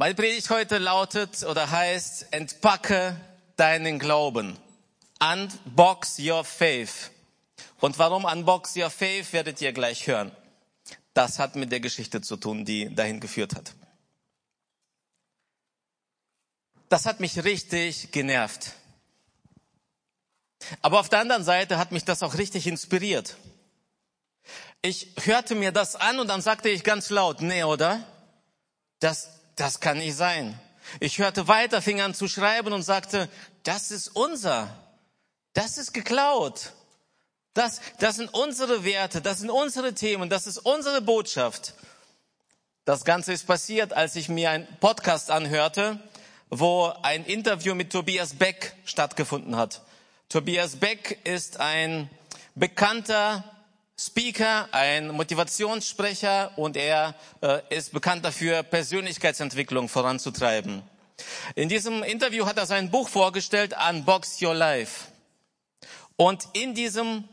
Meine Predigt heute lautet oder heißt, entpacke deinen Glauben. Unbox your faith. Und warum unbox your faith, werdet ihr gleich hören. Das hat mit der Geschichte zu tun, die dahin geführt hat. Das hat mich richtig genervt. Aber auf der anderen Seite hat mich das auch richtig inspiriert. Ich hörte mir das an und dann sagte ich ganz laut, nee, oder? Das, das kann nicht sein. Ich hörte weiter, fing an zu schreiben und sagte, das ist unser. Das ist geklaut. Das, das sind unsere Werte, das sind unsere Themen, das ist unsere Botschaft. Das Ganze ist passiert, als ich mir einen Podcast anhörte, wo ein Interview mit Tobias Beck stattgefunden hat. Tobias Beck ist ein bekannter Speaker, ein Motivationssprecher und er äh, ist bekannt dafür, Persönlichkeitsentwicklung voranzutreiben. In diesem Interview hat er sein Buch vorgestellt, Unbox Your Life. Und in diesem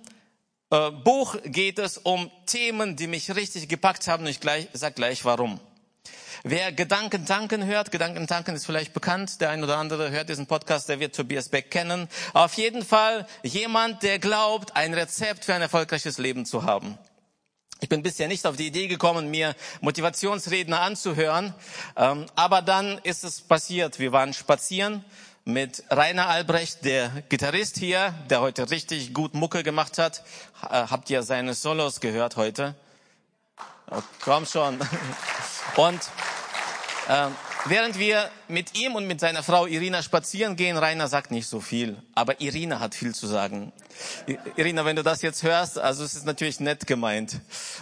äh, Buch geht es um Themen, die mich richtig gepackt haben und ich gleich, sag gleich warum. Wer Gedanken tanken hört, Gedanken tanken ist vielleicht bekannt, der ein oder andere hört diesen Podcast, der wird Tobias Beck kennen. Auf jeden Fall jemand, der glaubt, ein Rezept für ein erfolgreiches Leben zu haben. Ich bin bisher nicht auf die Idee gekommen, mir Motivationsredner anzuhören, ähm, aber dann ist es passiert. Wir waren spazieren mit Rainer Albrecht, der Gitarrist hier, der heute richtig gut Mucke gemacht hat. Habt ihr seine Solos gehört heute? Oh, komm schon. Und ähm, während wir mit ihm und mit seiner Frau Irina spazieren gehen, Rainer sagt nicht so viel, aber Irina hat viel zu sagen. Irina, wenn du das jetzt hörst, also es ist natürlich nett gemeint.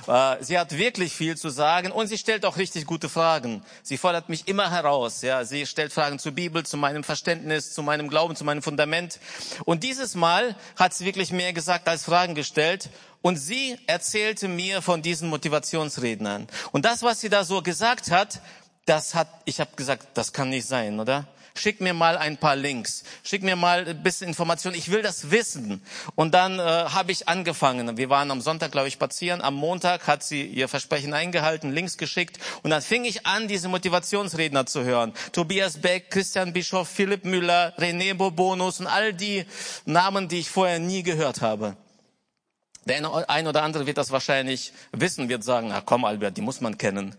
Äh, sie hat wirklich viel zu sagen und sie stellt auch richtig gute Fragen. Sie fordert mich immer heraus. Ja, sie stellt Fragen zur Bibel, zu meinem Verständnis, zu meinem Glauben, zu meinem Fundament. Und dieses Mal hat sie wirklich mehr gesagt als Fragen gestellt. Und sie erzählte mir von diesen Motivationsrednern. Und das, was sie da so gesagt hat, das hat, ich habe gesagt, das kann nicht sein, oder? Schick mir mal ein paar Links, schick mir mal ein bisschen Informationen, ich will das wissen. Und dann äh, habe ich angefangen. Wir waren am Sonntag, glaube ich, spazieren. Am Montag hat sie ihr Versprechen eingehalten, Links geschickt. Und dann fing ich an, diese Motivationsredner zu hören. Tobias Beck, Christian Bischoff, Philipp Müller, René Bobonus und all die Namen, die ich vorher nie gehört habe. Der ein oder andere wird das wahrscheinlich wissen, wird sagen, na komm Albert, die muss man kennen.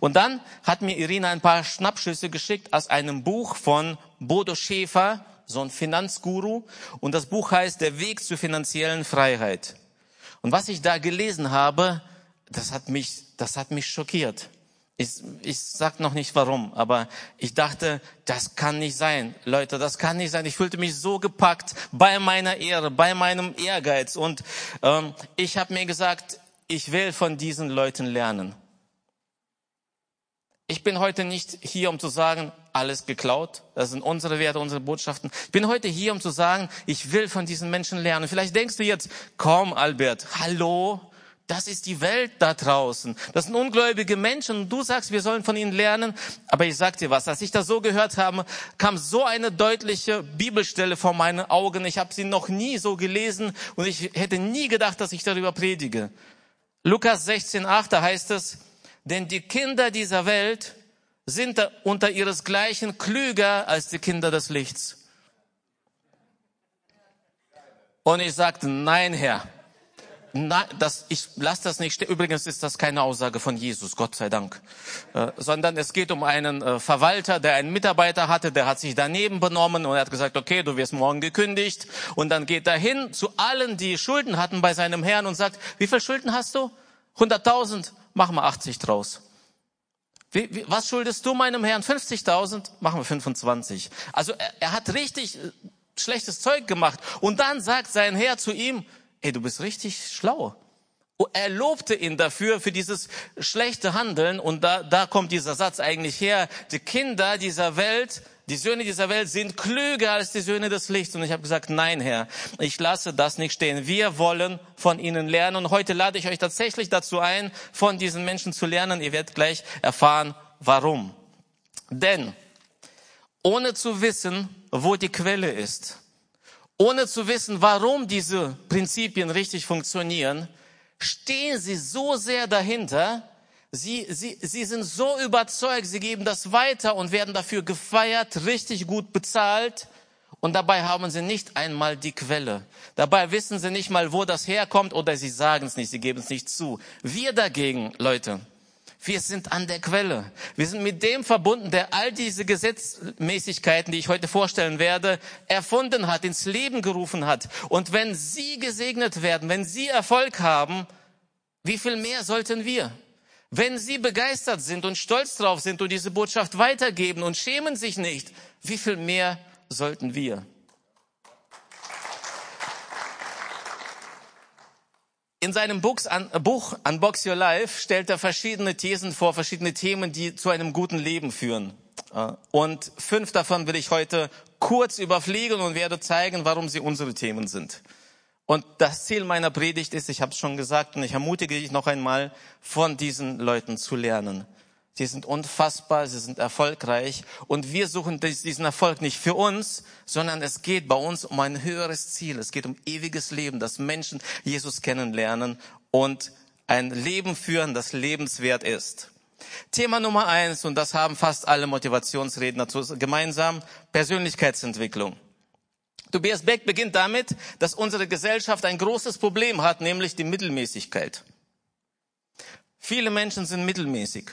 Und dann hat mir Irina ein paar Schnappschüsse geschickt aus einem Buch von Bodo Schäfer, so ein Finanzguru. Und das Buch heißt Der Weg zur finanziellen Freiheit. Und was ich da gelesen habe, das hat mich, das hat mich schockiert. Ich, ich sag noch nicht warum, aber ich dachte, das kann nicht sein. Leute, das kann nicht sein. Ich fühlte mich so gepackt bei meiner Ehre, bei meinem Ehrgeiz. Und ähm, ich habe mir gesagt, ich will von diesen Leuten lernen. Ich bin heute nicht hier, um zu sagen, alles geklaut. Das sind unsere Werte, unsere Botschaften. Ich bin heute hier, um zu sagen, ich will von diesen Menschen lernen. Vielleicht denkst du jetzt, komm, Albert, hallo, das ist die Welt da draußen. Das sind ungläubige Menschen und du sagst, wir sollen von ihnen lernen. Aber ich sag dir was, als ich das so gehört habe, kam so eine deutliche Bibelstelle vor meinen Augen. Ich habe sie noch nie so gelesen und ich hätte nie gedacht, dass ich darüber predige. Lukas 16,8, da heißt es, denn die Kinder dieser Welt sind unter ihresgleichen klüger als die Kinder des Lichts. Und ich sagte, nein, Herr. Nein, das, ich lasse das nicht stehen. Übrigens ist das keine Aussage von Jesus, Gott sei Dank. Äh, sondern es geht um einen äh, Verwalter, der einen Mitarbeiter hatte, der hat sich daneben benommen und er hat gesagt, okay, du wirst morgen gekündigt. Und dann geht er hin zu allen, die Schulden hatten bei seinem Herrn und sagt, wie viel Schulden hast du? 100.000 machen wir 80 draus. Wie, wie, was schuldest du meinem Herrn? 50.000? Machen wir 25. Also er, er hat richtig äh, schlechtes Zeug gemacht. Und dann sagt sein Herr zu ihm, ey, du bist richtig schlau. Er lobte ihn dafür, für dieses schlechte Handeln. Und da, da kommt dieser Satz eigentlich her. Die Kinder dieser Welt die Söhne dieser Welt sind klüger als die Söhne des Lichts. Und ich habe gesagt, nein, Herr, ich lasse das nicht stehen. Wir wollen von ihnen lernen. Und heute lade ich euch tatsächlich dazu ein, von diesen Menschen zu lernen. Ihr werdet gleich erfahren, warum. Denn ohne zu wissen, wo die Quelle ist, ohne zu wissen, warum diese Prinzipien richtig funktionieren, stehen sie so sehr dahinter, Sie, sie, sie sind so überzeugt, sie geben das weiter und werden dafür gefeiert, richtig gut bezahlt. Und dabei haben sie nicht einmal die Quelle. Dabei wissen sie nicht mal, wo das herkommt oder sie sagen es nicht, sie geben es nicht zu. Wir dagegen, Leute, wir sind an der Quelle. Wir sind mit dem verbunden, der all diese Gesetzmäßigkeiten, die ich heute vorstellen werde, erfunden hat, ins Leben gerufen hat. Und wenn Sie gesegnet werden, wenn Sie Erfolg haben, wie viel mehr sollten wir? Wenn Sie begeistert sind und stolz drauf sind und diese Botschaft weitergeben und schämen sich nicht, wie viel mehr sollten wir? In seinem Buch Unbox Your Life stellt er verschiedene Thesen vor, verschiedene Themen, die zu einem guten Leben führen. Äh, und fünf davon will ich heute kurz überfliegen und werde zeigen, warum sie unsere Themen sind. Und das Ziel meiner Predigt ist, ich habe es schon gesagt und ich ermutige dich noch einmal, von diesen Leuten zu lernen. Sie sind unfassbar, sie sind erfolgreich und wir suchen diesen Erfolg nicht für uns, sondern es geht bei uns um ein höheres Ziel. Es geht um ewiges Leben, dass Menschen Jesus kennenlernen und ein Leben führen, das lebenswert ist. Thema Nummer eins, und das haben fast alle Motivationsredner gemeinsam, Persönlichkeitsentwicklung. Tobias Beck beginnt damit, dass unsere Gesellschaft ein großes Problem hat, nämlich die Mittelmäßigkeit. Viele Menschen sind mittelmäßig.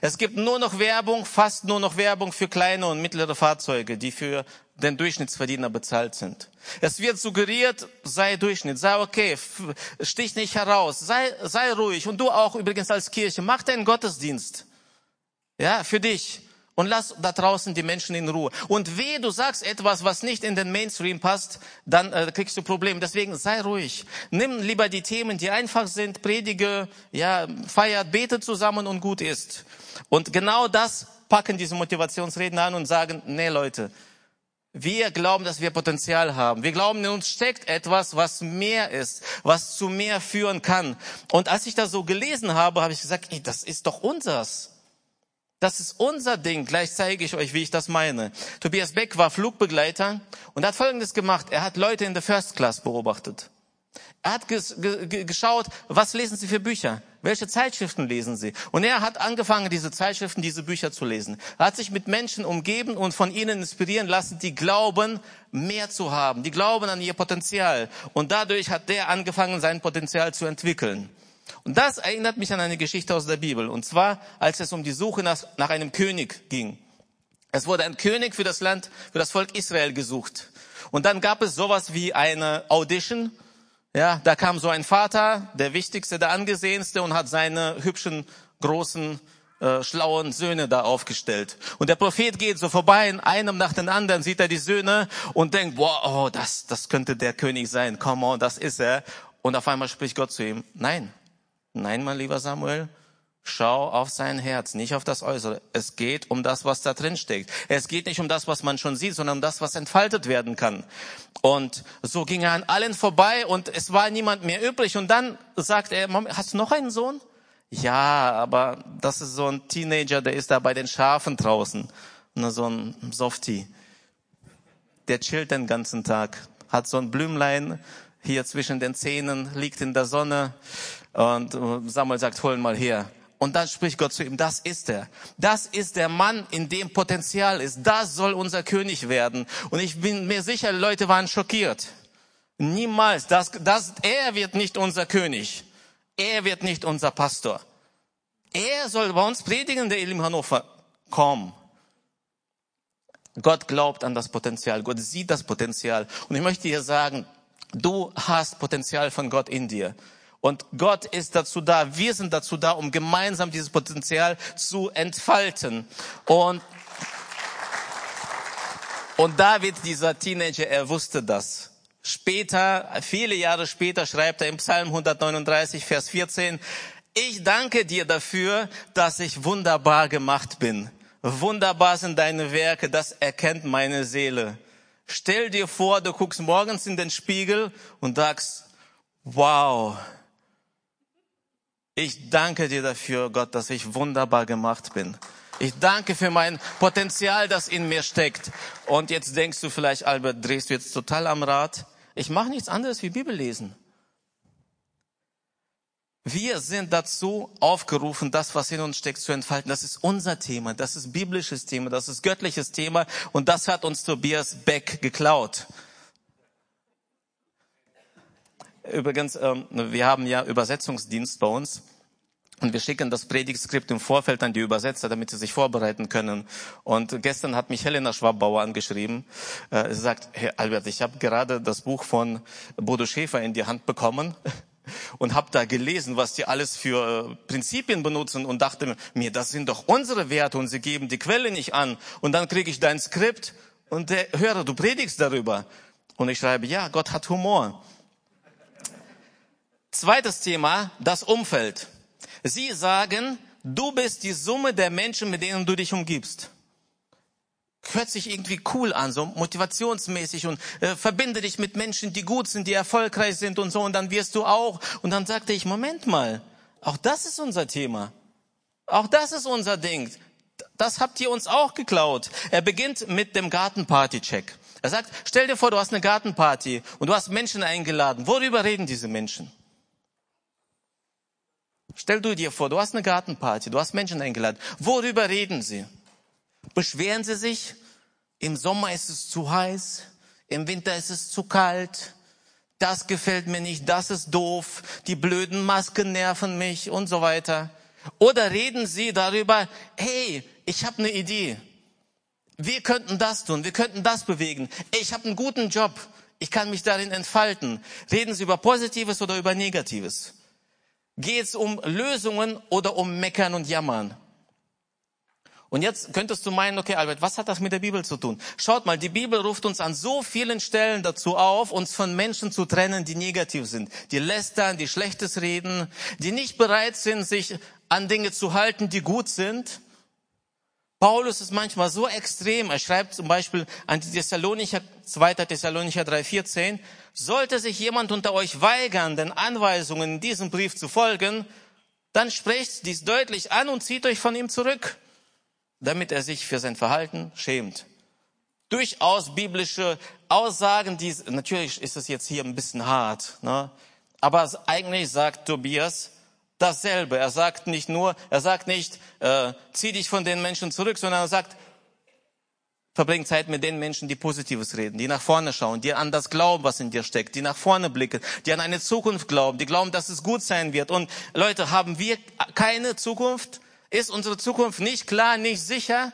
Es gibt nur noch Werbung, fast nur noch Werbung für kleine und mittlere Fahrzeuge, die für den Durchschnittsverdiener bezahlt sind. Es wird suggeriert, sei Durchschnitt, sei okay, stich nicht heraus, sei, sei ruhig. Und du auch übrigens als Kirche, mach deinen Gottesdienst. Ja, für dich. Und lass da draußen die Menschen in Ruhe. Und weh, du sagst etwas, was nicht in den Mainstream passt, dann äh, kriegst du Probleme. Deswegen sei ruhig. Nimm lieber die Themen, die einfach sind, predige, ja, feiert, bete zusammen und gut ist. Und genau das packen diese Motivationsredner an und sagen, nee Leute, wir glauben, dass wir Potenzial haben. Wir glauben, in uns steckt etwas, was mehr ist, was zu mehr führen kann. Und als ich das so gelesen habe, habe ich gesagt, ey, das ist doch unsers. Das ist unser Ding. Gleich zeige ich euch, wie ich das meine. Tobias Beck war Flugbegleiter und hat Folgendes gemacht. Er hat Leute in der First Class beobachtet. Er hat geschaut, was lesen sie für Bücher? Welche Zeitschriften lesen sie? Und er hat angefangen, diese Zeitschriften, diese Bücher zu lesen. Er hat sich mit Menschen umgeben und von ihnen inspirieren lassen, die glauben, mehr zu haben. Die glauben an ihr Potenzial. Und dadurch hat der angefangen, sein Potenzial zu entwickeln. Und das erinnert mich an eine Geschichte aus der Bibel. Und zwar, als es um die Suche nach, nach einem König ging. Es wurde ein König für das Land, für das Volk Israel gesucht. Und dann gab es sowas wie eine Audition. Ja, da kam so ein Vater, der wichtigste, der angesehenste, und hat seine hübschen, großen, äh, schlauen Söhne da aufgestellt. Und der Prophet geht so vorbei, in einem nach den anderen sieht er die Söhne und denkt, wow, oh, das, das könnte der König sein. Come on, das ist er. Und auf einmal spricht Gott zu ihm, nein, Nein, mein lieber Samuel, schau auf sein Herz, nicht auf das Äußere. Es geht um das, was da drin steckt. Es geht nicht um das, was man schon sieht, sondern um das, was entfaltet werden kann. Und so ging er an allen vorbei und es war niemand mehr übrig. Und dann sagt er, hast du noch einen Sohn? Ja, aber das ist so ein Teenager, der ist da bei den Schafen draußen. Nur so ein Softie. Der chillt den ganzen Tag, hat so ein Blümlein hier zwischen den Zähnen, liegt in der Sonne und Samuel sagt, hol ihn mal her. Und dann spricht Gott zu ihm, das ist er. Das ist der Mann, in dem Potenzial ist. Das soll unser König werden. Und ich bin mir sicher, Leute waren schockiert. Niemals. Das, das, er wird nicht unser König. Er wird nicht unser Pastor. Er soll bei uns predigen, der Elim Hannover. Komm. Gott glaubt an das Potenzial. Gott sieht das Potenzial. Und ich möchte dir sagen, du hast Potenzial von Gott in dir. Und Gott ist dazu da, wir sind dazu da, um gemeinsam dieses Potenzial zu entfalten. Und, und David, dieser Teenager, er wusste das. Später, viele Jahre später, schreibt er im Psalm 139, Vers 14, ich danke dir dafür, dass ich wunderbar gemacht bin. Wunderbar sind deine Werke, das erkennt meine Seele. Stell dir vor, du guckst morgens in den Spiegel und sagst, wow, ich danke dir dafür, Gott, dass ich wunderbar gemacht bin. Ich danke für mein Potenzial, das in mir steckt. Und jetzt denkst du vielleicht, Albert, drehst du jetzt total am Rad? Ich mache nichts anderes wie Bibel lesen. Wir sind dazu aufgerufen, das, was in uns steckt, zu entfalten. Das ist unser Thema, das ist biblisches Thema, das ist göttliches Thema und das hat uns Tobias Beck geklaut. Übrigens, ähm, wir haben ja Übersetzungsdienst bei uns und wir schicken das Predigtskript im Vorfeld an die Übersetzer, damit sie sich vorbereiten können. Und gestern hat mich Helena Schwabbauer angeschrieben. Äh, sie sagt, Herr Albert, ich habe gerade das Buch von Bodo Schäfer in die Hand bekommen und habe da gelesen, was die alles für äh, Prinzipien benutzen und dachte mir, das sind doch unsere Werte und sie geben die Quelle nicht an. Und dann kriege ich dein Skript und der, höre, du predigst darüber. Und ich schreibe, ja, Gott hat Humor. Zweites Thema, das Umfeld. Sie sagen, du bist die Summe der Menschen, mit denen du dich umgibst hört sich irgendwie cool an, so motivationsmäßig und äh, verbinde dich mit Menschen, die gut sind, die erfolgreich sind und so und dann wirst du auch. Und dann sagte ich, Moment mal, auch das ist unser Thema. Auch das ist unser Ding. Das habt ihr uns auch geklaut. Er beginnt mit dem Gartenparty-Check. Er sagt, stell dir vor, du hast eine Gartenparty und du hast Menschen eingeladen. Worüber reden diese Menschen? Stell du dir vor, du hast eine Gartenparty, du hast Menschen eingeladen. Worüber reden sie? beschweren sie sich, im Sommer ist es zu heiß, im Winter ist es zu kalt, das gefällt mir nicht, das ist doof, die blöden Masken nerven mich und so weiter. Oder reden sie darüber, hey, ich habe eine Idee. Wir könnten das tun, wir könnten das bewegen. Ich habe einen guten Job, ich kann mich darin entfalten. Reden Sie über Positives oder über Negatives? Geht es um Lösungen oder um Meckern und Jammern? Und jetzt könntest du meinen, okay, Albert, was hat das mit der Bibel zu tun? Schaut mal, die Bibel ruft uns an so vielen Stellen dazu auf, uns von Menschen zu trennen, die negativ sind, die lästern, die Schlechtes reden, die nicht bereit sind, sich an Dinge zu halten, die gut sind. Paulus ist manchmal so extrem. Er schreibt zum Beispiel an die Thessalonicher, 2. Thessalonicher 3,14, sollte sich jemand unter euch weigern, den Anweisungen in diesem Brief zu folgen, dann sprecht dies deutlich an und zieht euch von ihm zurück damit er sich für sein Verhalten schämt. Durchaus biblische Aussagen, die, natürlich ist es jetzt hier ein bisschen hart, ne? aber eigentlich sagt Tobias dasselbe. Er sagt nicht nur, er sagt nicht, äh, zieh dich von den Menschen zurück, sondern er sagt, verbring Zeit mit den Menschen, die Positives reden, die nach vorne schauen, die an das glauben, was in dir steckt, die nach vorne blicken, die an eine Zukunft glauben, die glauben, dass es gut sein wird. Und Leute, haben wir keine Zukunft? Ist unsere Zukunft nicht klar, nicht sicher?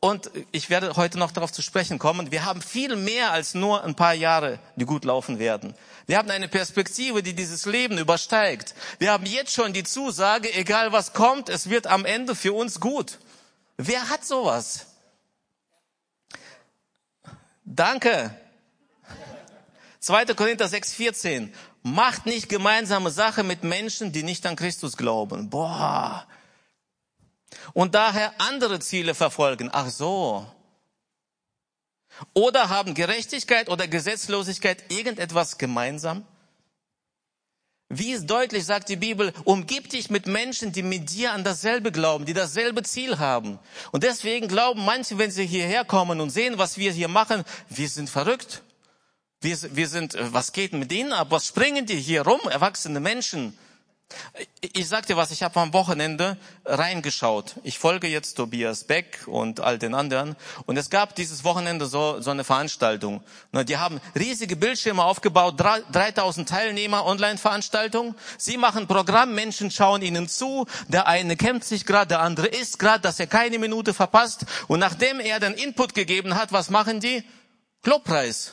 Und ich werde heute noch darauf zu sprechen kommen. Wir haben viel mehr als nur ein paar Jahre, die gut laufen werden. Wir haben eine Perspektive, die dieses Leben übersteigt. Wir haben jetzt schon die Zusage, egal was kommt, es wird am Ende für uns gut. Wer hat sowas? Danke. 2. Korinther 6, 14 macht nicht gemeinsame Sache mit Menschen, die nicht an Christus glauben. Boah. Und daher andere Ziele verfolgen. Ach so. Oder haben Gerechtigkeit oder Gesetzlosigkeit irgendetwas gemeinsam? Wie deutlich sagt die Bibel, umgib dich mit Menschen, die mit dir an dasselbe glauben, die dasselbe Ziel haben. Und deswegen glauben manche, wenn sie hierher kommen und sehen, was wir hier machen, wir sind verrückt. Wir, wir sind, äh, was geht mit ihnen ab? Was springen die hier rum, erwachsene Menschen? Ich sag dir was, ich habe am Wochenende reingeschaut. Ich folge jetzt Tobias Beck und all den anderen. Und es gab dieses Wochenende so, so eine Veranstaltung. Die haben riesige Bildschirme aufgebaut, 3000 Teilnehmer, Online-Veranstaltung. Sie machen Programm, Menschen schauen ihnen zu. Der eine kämpft sich gerade, der andere isst gerade, dass er keine Minute verpasst. Und nachdem er den Input gegeben hat, was machen die? Lobpreis.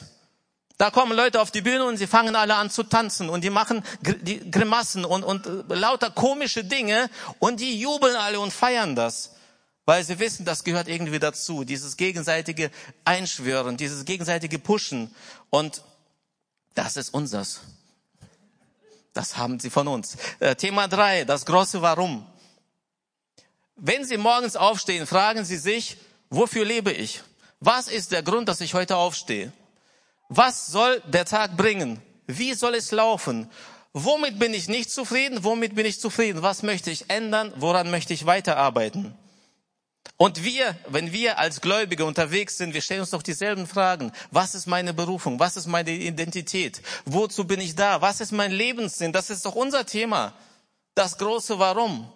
Da kommen Leute auf die Bühne und sie fangen alle an zu tanzen und die machen die Grimassen und, und lauter komische Dinge und die jubeln alle und feiern das, weil sie wissen, das gehört irgendwie dazu, dieses gegenseitige Einschwören, dieses gegenseitige Pushen und das ist unseres. Das haben sie von uns. Äh, Thema drei, das große Warum. Wenn Sie morgens aufstehen, fragen Sie sich, wofür lebe ich? Was ist der Grund, dass ich heute aufstehe? Was soll der Tag bringen? Wie soll es laufen? Womit bin ich nicht zufrieden? Womit bin ich zufrieden? Was möchte ich ändern? Woran möchte ich weiterarbeiten? Und wir, wenn wir als Gläubige unterwegs sind, wir stellen uns doch dieselben Fragen. Was ist meine Berufung? Was ist meine Identität? Wozu bin ich da? Was ist mein Lebenssinn? Das ist doch unser Thema. Das große Warum.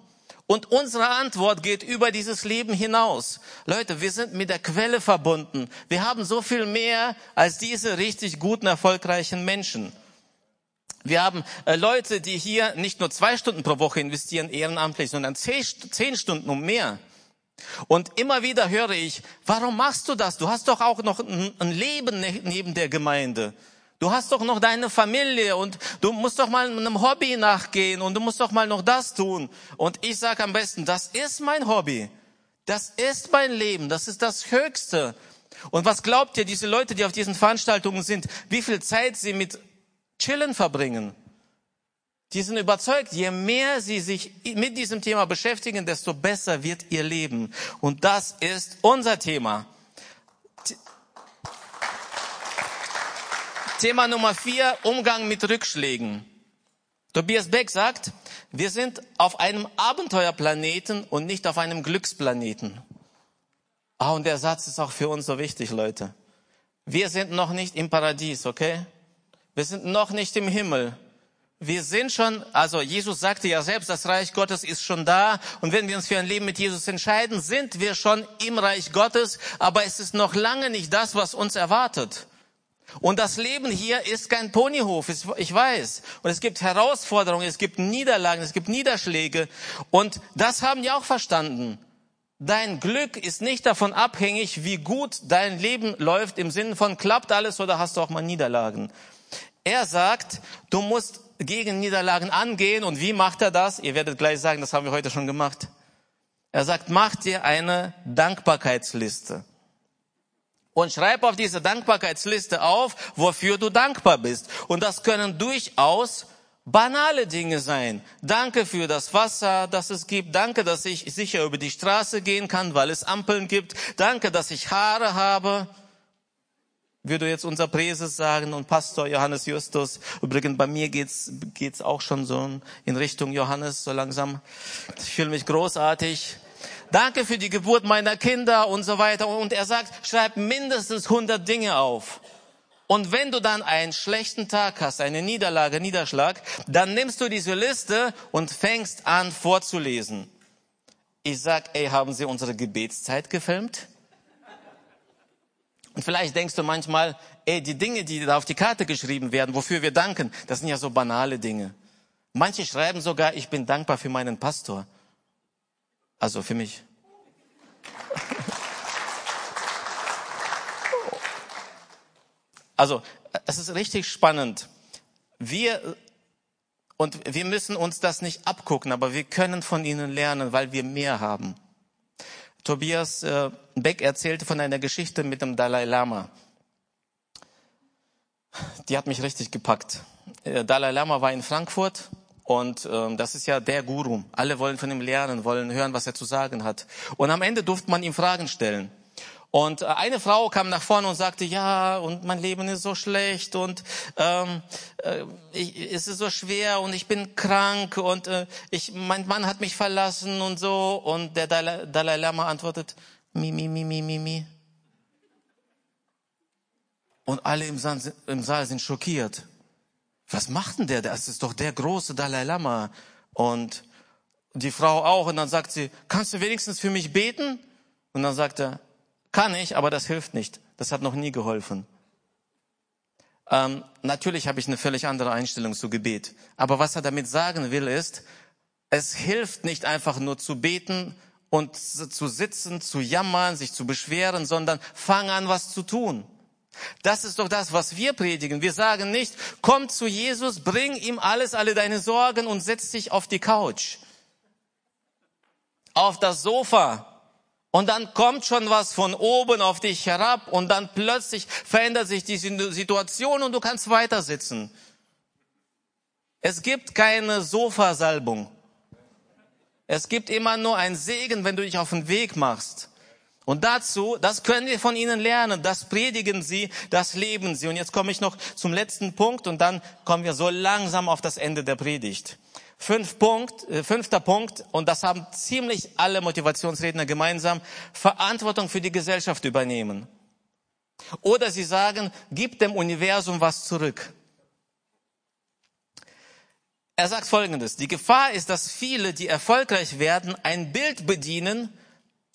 Und unsere Antwort geht über dieses Leben hinaus. Leute, wir sind mit der Quelle verbunden. Wir haben so viel mehr als diese richtig guten, erfolgreichen Menschen. Wir haben äh, Leute, die hier nicht nur zwei Stunden pro Woche investieren, ehrenamtlich, sondern zehn, Stunden und mehr. Und immer wieder höre ich, warum machst du das? Du hast doch auch noch ein Leben ne-, neben der Gemeinde. Du hast doch noch deine Familie und du musst doch mal einem Hobby nachgehen und du musst doch mal noch das tun. Und ich sage am besten, das ist mein Hobby. Das ist mein Leben. Das ist das Höchste. Und was glaubt ihr, diese Leute, die auf diesen Veranstaltungen sind, wie viel Zeit sie mit Chillen verbringen? Die sind überzeugt, je mehr sie sich mit diesem Thema beschäftigen, desto besser wird ihr Leben. Und das ist unser Thema. Thema Nummer vier, Umgang mit Rückschlägen. Tobias Beck sagt, wir sind auf einem Abenteuerplaneten und nicht auf einem Glücksplaneten. Ah, und der Satz ist auch für uns so wichtig, Leute. Wir sind noch nicht im Paradies, okay? Wir sind noch nicht im Himmel. Wir sind schon, also Jesus sagte ja selbst, das Reich Gottes ist schon da. Und wenn wir uns für ein Leben mit Jesus entscheiden, sind wir schon im Reich Gottes. Aber es ist noch lange nicht das, was uns erwartet. Und das Leben hier ist kein Ponyhof, ich weiß. Und es gibt Herausforderungen, es gibt Niederlagen, es gibt Niederschläge. Und das haben die auch verstanden. Dein Glück ist nicht davon abhängig, wie gut dein Leben läuft, im Sinne von klappt alles oder hast du auch mal Niederlagen. Er sagt, du musst gegen Niederlagen angehen. Und wie macht er das? Ihr werdet gleich sagen, das haben wir heute schon gemacht. Er sagt, mach dir eine Dankbarkeitsliste und schreib auf diese Dankbarkeitsliste auf, wofür du dankbar bist. Und das können durchaus banale Dinge sein. Danke für das Wasser, das es gibt. Danke, dass ich sicher über die Straße gehen kann, weil es Ampeln gibt. Danke, dass ich Haare habe. Würde jetzt unser Präses sagen und Pastor Johannes Justus. Übrigens, bei mir geht's, geht's auch schon so in Richtung Johannes, so langsam. Ich fühle mich großartig. Danke für die Geburt meiner Kinder und so weiter. Und er sagt, schreib mindestens 100 Dinge auf. Und wenn du dann einen schlechten Tag hast, eine Niederlage, Niederschlag, dann nimmst du diese Liste und fängst an vorzulesen. Ich sag, ey, haben Sie unsere Gebetszeit gefilmt? Und vielleicht denkst du manchmal, ey, die Dinge, die da auf die Karte geschrieben werden, wofür wir danken, das sind ja so banale Dinge. Manche schreiben sogar, ich bin dankbar für meinen Pastor. Also für mich. Also, es ist richtig spannend. Wir, und wir müssen uns das nicht abgucken, aber wir können von ihnen lernen, weil wir mehr haben. Tobias äh, Beck erzählte von einer Geschichte mit dem Dalai Lama. Die hat mich richtig gepackt. Äh, Dalai Lama war in Frankfurt und ähm, das ist ja der Guru. Alle wollen von ihm lernen, wollen hören, was er zu sagen hat. Und am Ende durfte man ihm Fragen stellen. Und äh, eine Frau kam nach vorne und sagte, ja, und mein Leben ist so schlecht und ähm, äh, ich, es ist so schwer und ich bin krank und äh, ich, mein Mann hat mich verlassen und so. Und der Dalai, Dalai Lama antwortet, mi, mi, mi, mi, mi, mi. Und alle im Saal, im Saal sind schockiert was macht denn der? Das ist doch der große Dalai Lama. Und die Frau auch. Und dann sagt sie, kannst du wenigstens für mich beten? Und dann sagt er, kann ich, aber das hilft nicht. Das hat noch nie geholfen. Ähm, natürlich habe ich eine völlig andere Einstellung zu Gebet. Aber was er damit sagen will, ist, es hilft nicht einfach nur zu beten und zu sitzen, zu jammern, sich zu beschweren, sondern fang an, was zu tun. Das ist doch das, was wir predigen. Wir sagen nicht, komm zu Jesus, bring ihm alles, alle deine Sorgen und setz dich auf die Couch, auf das Sofa. Und dann kommt schon was von oben auf dich herab und dann plötzlich verändert sich die Situation und du kannst weiter sitzen. Es gibt keine Sofasalbung. Es gibt immer nur ein Segen, wenn du dich auf den Weg machst. Und dazu, das können wir von ihnen lernen, das predigen sie, das leben sie. Und jetzt komme ich noch zum letzten Punkt und dann kommen wir so langsam auf das Ende der Predigt. Fünf Punkt, äh, fünfter Punkt, und das haben ziemlich alle Motivationsredner gemeinsam, Verantwortung für die Gesellschaft übernehmen. Oder sie sagen, gib dem Universum was zurück. Er sagt Folgendes, die Gefahr ist, dass viele, die erfolgreich werden, ein Bild bedienen,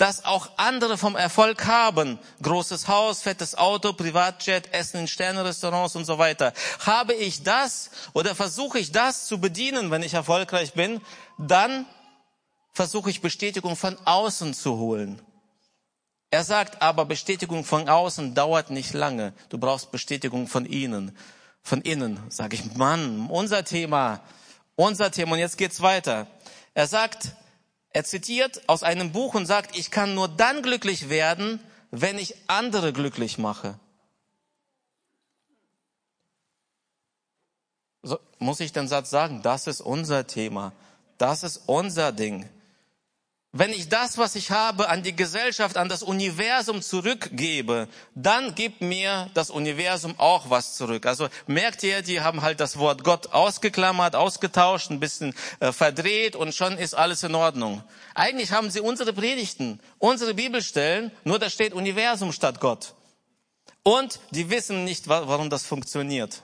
das auch andere vom Erfolg haben. Großes Haus, fettes Auto, Privatjet, Essen in Sternenrestaurants und so weiter. Habe ich das oder versuche ich das zu bedienen, wenn ich erfolgreich bin, dann versuche ich Bestätigung von außen zu holen. Er sagt aber, Bestätigung von außen dauert nicht lange. Du brauchst Bestätigung von ihnen, von innen. Sag ich, Mann, unser Thema, unser Thema. Und jetzt geht's weiter. Er sagt, er zitiert aus einem Buch und sagt, ich kann nur dann glücklich werden, wenn ich andere glücklich mache. So, muss ich den Satz sagen, das ist unser Thema, das ist unser Ding. Wenn ich das, was ich habe, an die Gesellschaft, an das Universum zurückgebe, dann gibt mir das Universum auch was zurück. Also merkt ihr, die haben halt das Wort Gott ausgeklammert, ausgetauscht, ein bisschen äh, verdreht und schon ist alles in Ordnung. Eigentlich haben sie unsere Predigten, unsere Bibelstellen, nur da steht Universum statt Gott. Und die wissen nicht, warum das funktioniert.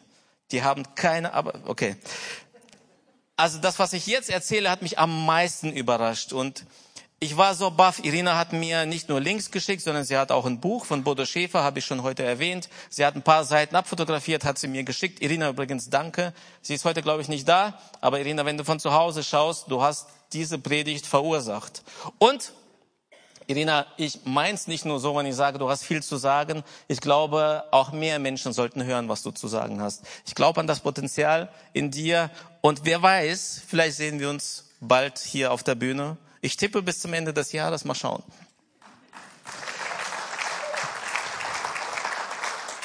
Die haben keine, aber okay. Also das, was ich jetzt erzähle, hat mich am meisten überrascht und ich war so baff. Irina hat mir nicht nur Links geschickt, sondern sie hat auch ein Buch von Bodo Schäfer, habe ich schon heute erwähnt. Sie hat ein paar Seiten abfotografiert, hat sie mir geschickt. Irina übrigens, danke. Sie ist heute, glaube ich, nicht da. Aber Irina, wenn du von zu Hause schaust, du hast diese Predigt verursacht. Und Irina, ich meins nicht nur so, wenn ich sage, du hast viel zu sagen. Ich glaube, auch mehr Menschen sollten hören, was du zu sagen hast. Ich glaube an das Potenzial in dir. Und wer weiß, vielleicht sehen wir uns bald hier auf der Bühne. Ich tippe bis zum Ende des Jahres, mal schauen.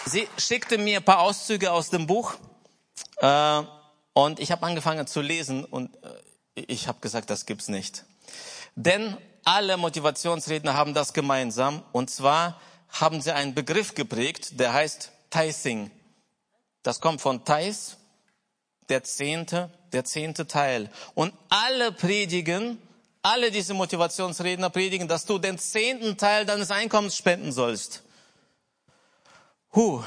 Sie schickte mir ein paar Auszüge aus dem Buch äh, und ich habe angefangen zu lesen und äh, ich habe gesagt, das gibt's nicht. Denn alle Motivationsredner haben das gemeinsam und zwar haben sie einen Begriff geprägt, der heißt Tithing. Das kommt von Tithe, der zehnte, der zehnte Teil. Und alle predigen alle diese Motivationsredner predigen, dass du den zehnten Teil deines Einkommens spenden sollst. Huh.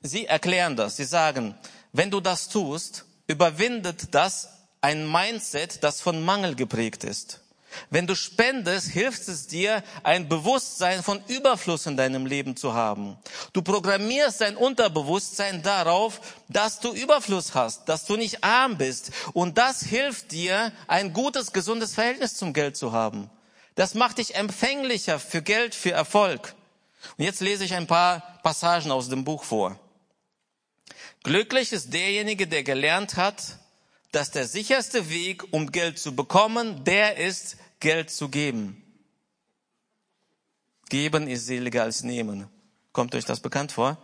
Sie erklären das. Sie sagen, wenn du das tust, überwindet das ein Mindset, das von Mangel geprägt ist. Wenn du spendest, hilft es dir, ein Bewusstsein von Überfluss in deinem Leben zu haben. Du programmierst dein Unterbewusstsein darauf, dass du Überfluss hast, dass du nicht arm bist. Und das hilft dir, ein gutes, gesundes Verhältnis zum Geld zu haben. Das macht dich empfänglicher für Geld, für Erfolg. Und jetzt lese ich ein paar Passagen aus dem Buch vor. Glücklich ist derjenige, der gelernt hat, dass der sicherste Weg, um Geld zu bekommen, der ist, Geld zu geben. Geben ist seliger als nehmen. Kommt euch das bekannt vor?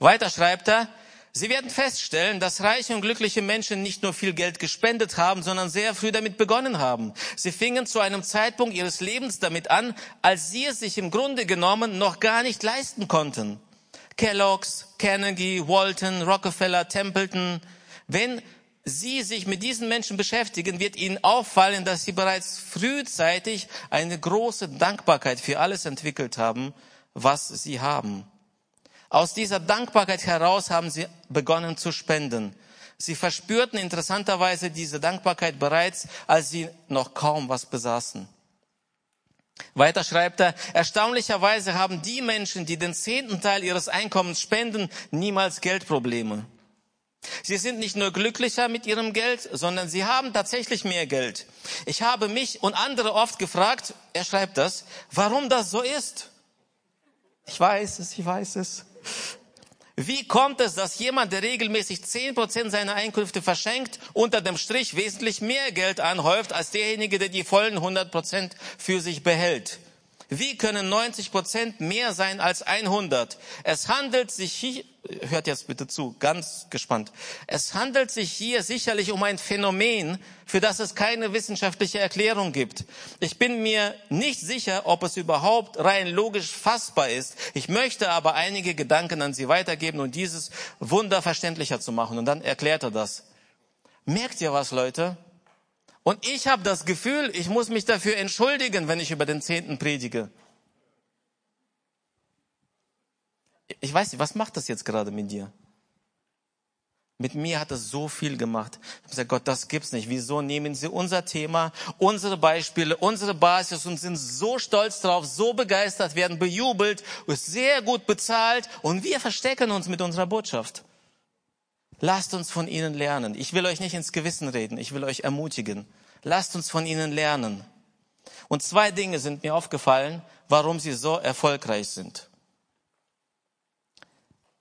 Weiter schreibt er, Sie werden feststellen, dass reiche und glückliche Menschen nicht nur viel Geld gespendet haben, sondern sehr früh damit begonnen haben. Sie fingen zu einem Zeitpunkt ihres Lebens damit an, als sie es sich im Grunde genommen noch gar nicht leisten konnten. Kellogg's, Carnegie, Walton, Rockefeller, Templeton. Wenn Sie sich mit diesen Menschen beschäftigen, wird Ihnen auffallen, dass Sie bereits frühzeitig eine große Dankbarkeit für alles entwickelt haben, was Sie haben. Aus dieser Dankbarkeit heraus haben Sie begonnen zu spenden. Sie verspürten interessanterweise diese Dankbarkeit bereits, als Sie noch kaum was besaßen. Weiter schreibt er, erstaunlicherweise haben die Menschen, die den zehnten Teil ihres Einkommens spenden, niemals Geldprobleme. Sie sind nicht nur glücklicher mit ihrem Geld, sondern sie haben tatsächlich mehr Geld. Ich habe mich und andere oft gefragt, er schreibt das, warum das so ist. Ich weiß es, ich weiß es. Wie kommt es, dass jemand, der regelmäßig zehn Prozent seiner Einkünfte verschenkt, unter dem Strich wesentlich mehr Geld anhäuft als derjenige, der die vollen 100% für sich behält? Wie können 90 Prozent mehr sein als 100? Es handelt sich hier, hört jetzt bitte zu, ganz gespannt. Es handelt sich hier sicherlich um ein Phänomen, für das es keine wissenschaftliche Erklärung gibt. Ich bin mir nicht sicher, ob es überhaupt rein logisch fassbar ist. Ich möchte aber einige Gedanken an Sie weitergeben und dieses Wunder verständlicher zu machen. Und dann erklärt er das. Merkt ihr was, Leute? Und ich habe das Gefühl, ich muss mich dafür entschuldigen, wenn ich über den Zehnten predige. Ich weiß nicht, was macht das jetzt gerade mit dir? Mit mir hat es so viel gemacht. Ich habe gesagt, Gott, das gibt's nicht. Wieso nehmen Sie unser Thema, unsere Beispiele, unsere Basis und sind so stolz drauf, so begeistert, werden bejubelt, sehr gut bezahlt und wir verstecken uns mit unserer Botschaft. Lasst uns von ihnen lernen. Ich will euch nicht ins Gewissen reden, ich will euch ermutigen. Lasst uns von ihnen lernen. Und zwei Dinge sind mir aufgefallen, warum sie so erfolgreich sind.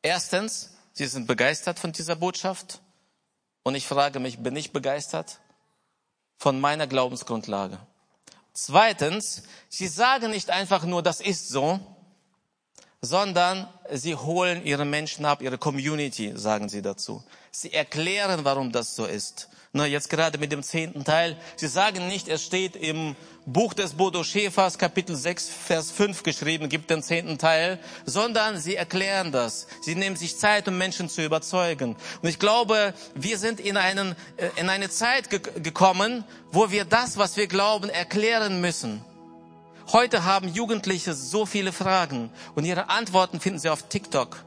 Erstens, Sie sind begeistert von dieser Botschaft. Und ich frage mich, bin ich begeistert von meiner Glaubensgrundlage? Zweitens, Sie sagen nicht einfach nur, das ist so, sondern Sie holen Ihre Menschen ab, Ihre Community, sagen Sie dazu. Sie erklären, warum das so ist. Na, jetzt gerade mit dem zehnten Teil. Sie sagen nicht, es steht im Buch des Bodo Schäfers, Kapitel 6, Vers 5 geschrieben, gibt den zehnten Teil, sondern sie erklären das. Sie nehmen sich Zeit, um Menschen zu überzeugen. Und ich glaube, wir sind in, einen, äh, in eine Zeit ge gekommen, wo wir das, was wir glauben, erklären müssen. Heute haben Jugendliche so viele Fragen und ihre Antworten finden sie auf TikTok,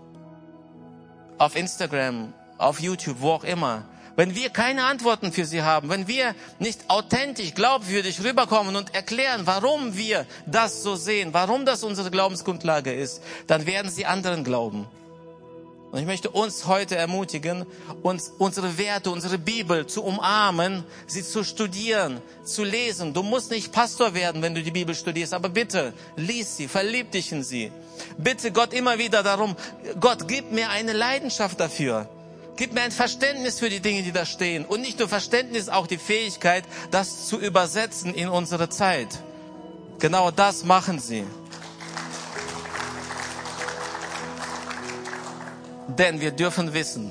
auf Instagram, auf YouTube, wo auch immer wenn wir keine Antworten für sie haben, wenn wir nicht authentisch, glaubwürdig rüberkommen und erklären, warum wir das so sehen, warum das unsere Glaubensgrundlage ist, dann werden sie anderen glauben. Und ich möchte uns heute ermutigen, uns unsere Werte, unsere Bibel zu umarmen, sie zu studieren, zu lesen. Du musst nicht Pastor werden, wenn du die Bibel studierst, aber bitte, lies sie, verlieb dich in sie. Bitte Gott immer wieder darum, Gott, gib mir eine Leidenschaft dafür. Gib mir ein Verständnis für die Dinge, die da stehen. Und nicht nur Verständnis, auch die Fähigkeit, das zu übersetzen in unsere Zeit. Genau das machen sie. Denn wir dürfen wissen,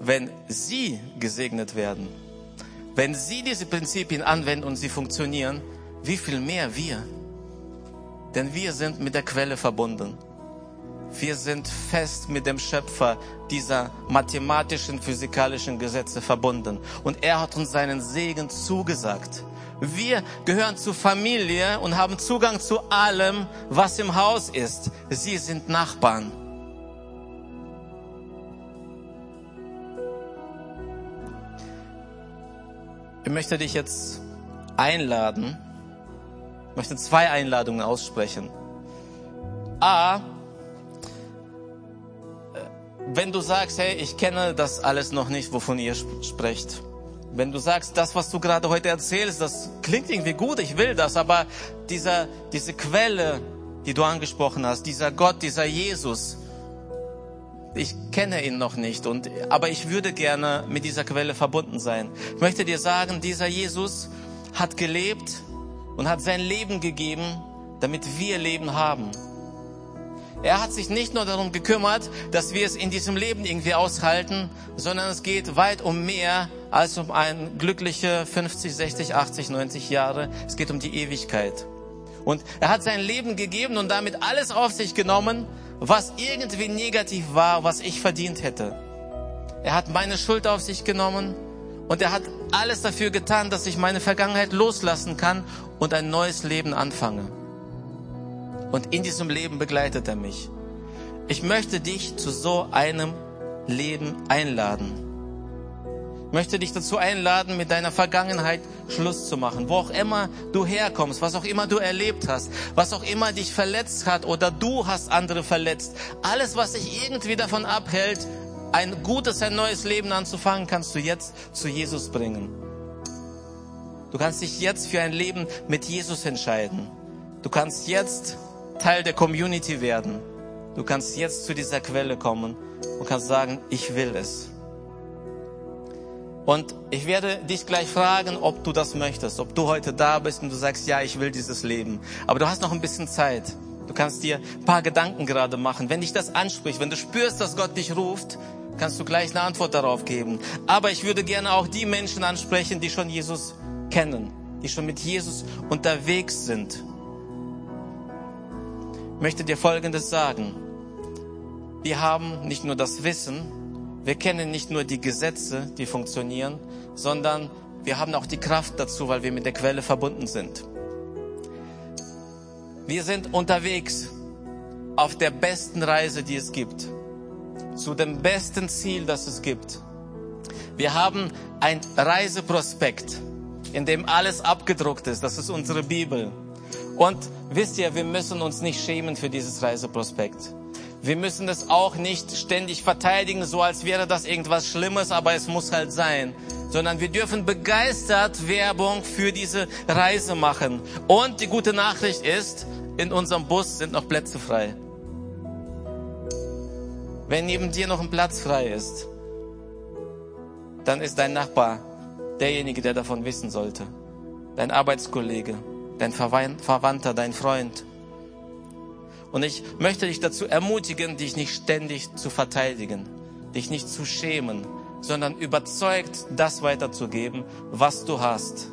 wenn sie gesegnet werden, wenn sie diese Prinzipien anwenden und sie funktionieren, wie viel mehr wir. Denn wir sind mit der Quelle verbunden. Wir sind fest mit dem Schöpfer dieser mathematischen, physikalischen Gesetze verbunden. Und er hat uns seinen Segen zugesagt. Wir gehören zur Familie und haben Zugang zu allem, was im Haus ist. Sie sind Nachbarn. Ich möchte dich jetzt einladen, ich möchte zwei Einladungen aussprechen. A, wenn du sagst, hey, ich kenne das alles noch nicht, wovon ihr sprecht. Wenn du sagst, das, was du gerade heute erzählst, das klingt irgendwie gut, ich will das, aber dieser, diese Quelle, die du angesprochen hast, dieser Gott, dieser Jesus, ich kenne ihn noch nicht und, aber ich würde gerne mit dieser Quelle verbunden sein. Ich möchte dir sagen, dieser Jesus hat gelebt und hat sein Leben gegeben, damit wir Leben haben. Er hat sich nicht nur darum gekümmert, dass wir es in diesem Leben irgendwie aushalten, sondern es geht weit um mehr als um ein glückliche 50, 60, 80, 90 Jahre. Es geht um die Ewigkeit. Und er hat sein Leben gegeben und damit alles auf sich genommen, was irgendwie negativ war, was ich verdient hätte. Er hat meine Schuld auf sich genommen und er hat alles dafür getan, dass ich meine Vergangenheit loslassen kann und ein neues Leben anfange. Und in diesem Leben begleitet er mich. Ich möchte dich zu so einem Leben einladen. Ich möchte dich dazu einladen, mit deiner Vergangenheit Schluss zu machen. Wo auch immer du herkommst, was auch immer du erlebt hast, was auch immer dich verletzt hat oder du hast andere verletzt. Alles, was dich irgendwie davon abhält, ein gutes, ein neues Leben anzufangen, kannst du jetzt zu Jesus bringen. Du kannst dich jetzt für ein Leben mit Jesus entscheiden. Du kannst jetzt Teil der Community werden. Du kannst jetzt zu dieser Quelle kommen und kannst sagen, ich will es. Und ich werde dich gleich fragen, ob du das möchtest, ob du heute da bist und du sagst, ja, ich will dieses Leben. Aber du hast noch ein bisschen Zeit. Du kannst dir ein paar Gedanken gerade machen. Wenn dich das anspricht, wenn du spürst, dass Gott dich ruft, kannst du gleich eine Antwort darauf geben. Aber ich würde gerne auch die Menschen ansprechen, die schon Jesus kennen, die schon mit Jesus unterwegs sind möchte dir Folgendes sagen. Wir haben nicht nur das Wissen, wir kennen nicht nur die Gesetze, die funktionieren, sondern wir haben auch die Kraft dazu, weil wir mit der Quelle verbunden sind. Wir sind unterwegs auf der besten Reise, die es gibt, zu dem besten Ziel, das es gibt. Wir haben ein Reiseprospekt, in dem alles abgedruckt ist. Das ist unsere Bibel. Und wisst ihr, wir müssen uns nicht schämen für dieses Reiseprospekt. Wir müssen es auch nicht ständig verteidigen, so als wäre das irgendwas Schlimmes, aber es muss halt sein. Sondern wir dürfen begeistert Werbung für diese Reise machen. Und die gute Nachricht ist, in unserem Bus sind noch Plätze frei. Wenn neben dir noch ein Platz frei ist, dann ist dein Nachbar derjenige, der davon wissen sollte. Dein Arbeitskollege, dein Verwandter, dein Freund. Und ich möchte dich dazu ermutigen, dich nicht ständig zu verteidigen, dich nicht zu schämen, sondern überzeugt das weiterzugeben, was du hast.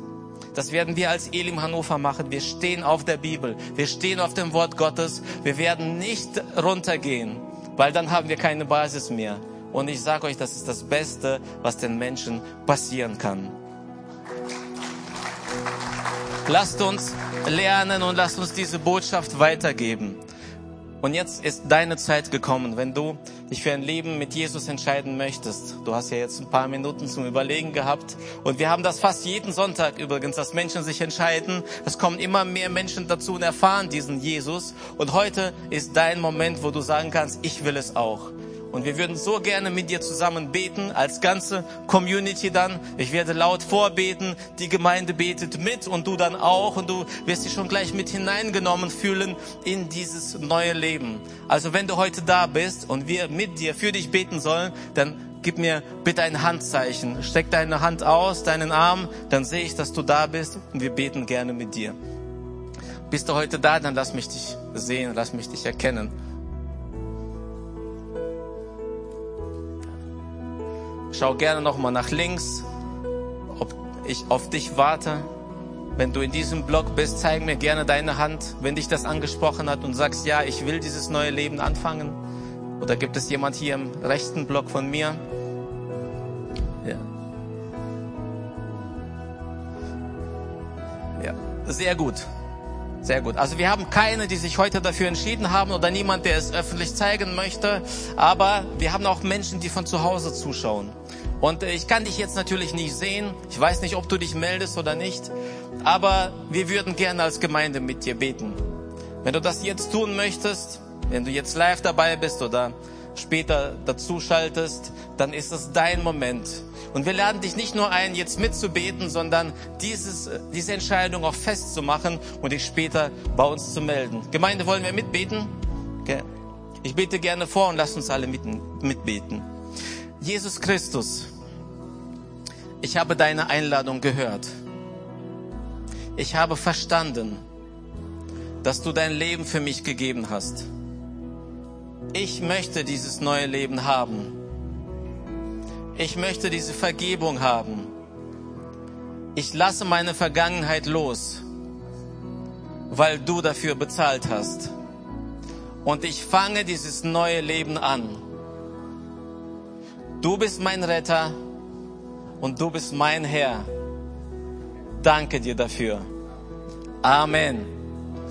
Das werden wir als Elim Hannover machen. Wir stehen auf der Bibel. Wir stehen auf dem Wort Gottes. Wir werden nicht runtergehen, weil dann haben wir keine Basis mehr. Und ich sage euch, das ist das Beste, was den Menschen passieren kann. Lasst uns lernen und lasst uns diese Botschaft weitergeben. Und jetzt ist deine Zeit gekommen, wenn du dich für ein Leben mit Jesus entscheiden möchtest. Du hast ja jetzt ein paar Minuten zum Überlegen gehabt. Und wir haben das fast jeden Sonntag übrigens, dass Menschen sich entscheiden. Es kommen immer mehr Menschen dazu und erfahren diesen Jesus. Und heute ist dein Moment, wo du sagen kannst, ich will es auch. Und wir würden so gerne mit dir zusammen beten, als ganze Community dann. Ich werde laut vorbeten, die Gemeinde betet mit und du dann auch. Und du wirst dich schon gleich mit hineingenommen fühlen in dieses neue Leben. Also wenn du heute da bist und wir mit dir für dich beten sollen, dann gib mir bitte ein Handzeichen. Steck deine Hand aus, deinen Arm, dann sehe ich, dass du da bist und wir beten gerne mit dir. Bist du heute da, dann lass mich dich sehen, lass mich dich erkennen. Schau gerne nochmal nach links, ob ich auf dich warte. Wenn du in diesem Blog bist, zeig mir gerne deine Hand, wenn dich das angesprochen hat und sagst, ja, ich will dieses neue Leben anfangen. Oder gibt es jemand hier im rechten Block von mir? Ja. Ja, sehr gut. Sehr gut. Also wir haben keine, die sich heute dafür entschieden haben oder niemand, der es öffentlich zeigen möchte. Aber wir haben auch Menschen, die von zu Hause zuschauen. Und ich kann dich jetzt natürlich nicht sehen. Ich weiß nicht, ob du dich meldest oder nicht. Aber wir würden gerne als Gemeinde mit dir beten. Wenn du das jetzt tun möchtest, wenn du jetzt live dabei bist oder später dazu schaltest, dann ist es dein Moment. Und wir laden dich nicht nur ein, jetzt mitzubeten, sondern dieses, diese Entscheidung auch festzumachen und dich später bei uns zu melden. Gemeinde, wollen wir mitbeten? Okay. Ich bete gerne vor und lass uns alle mit, mitbeten. Jesus Christus, ich habe deine Einladung gehört. Ich habe verstanden, dass du dein Leben für mich gegeben hast. Ich möchte dieses neue Leben haben. Ich möchte diese Vergebung haben. Ich lasse meine Vergangenheit los, weil du dafür bezahlt hast. Und ich fange dieses neue Leben an. Du bist mein Retter und du bist mein Herr. Danke dir dafür. Amen.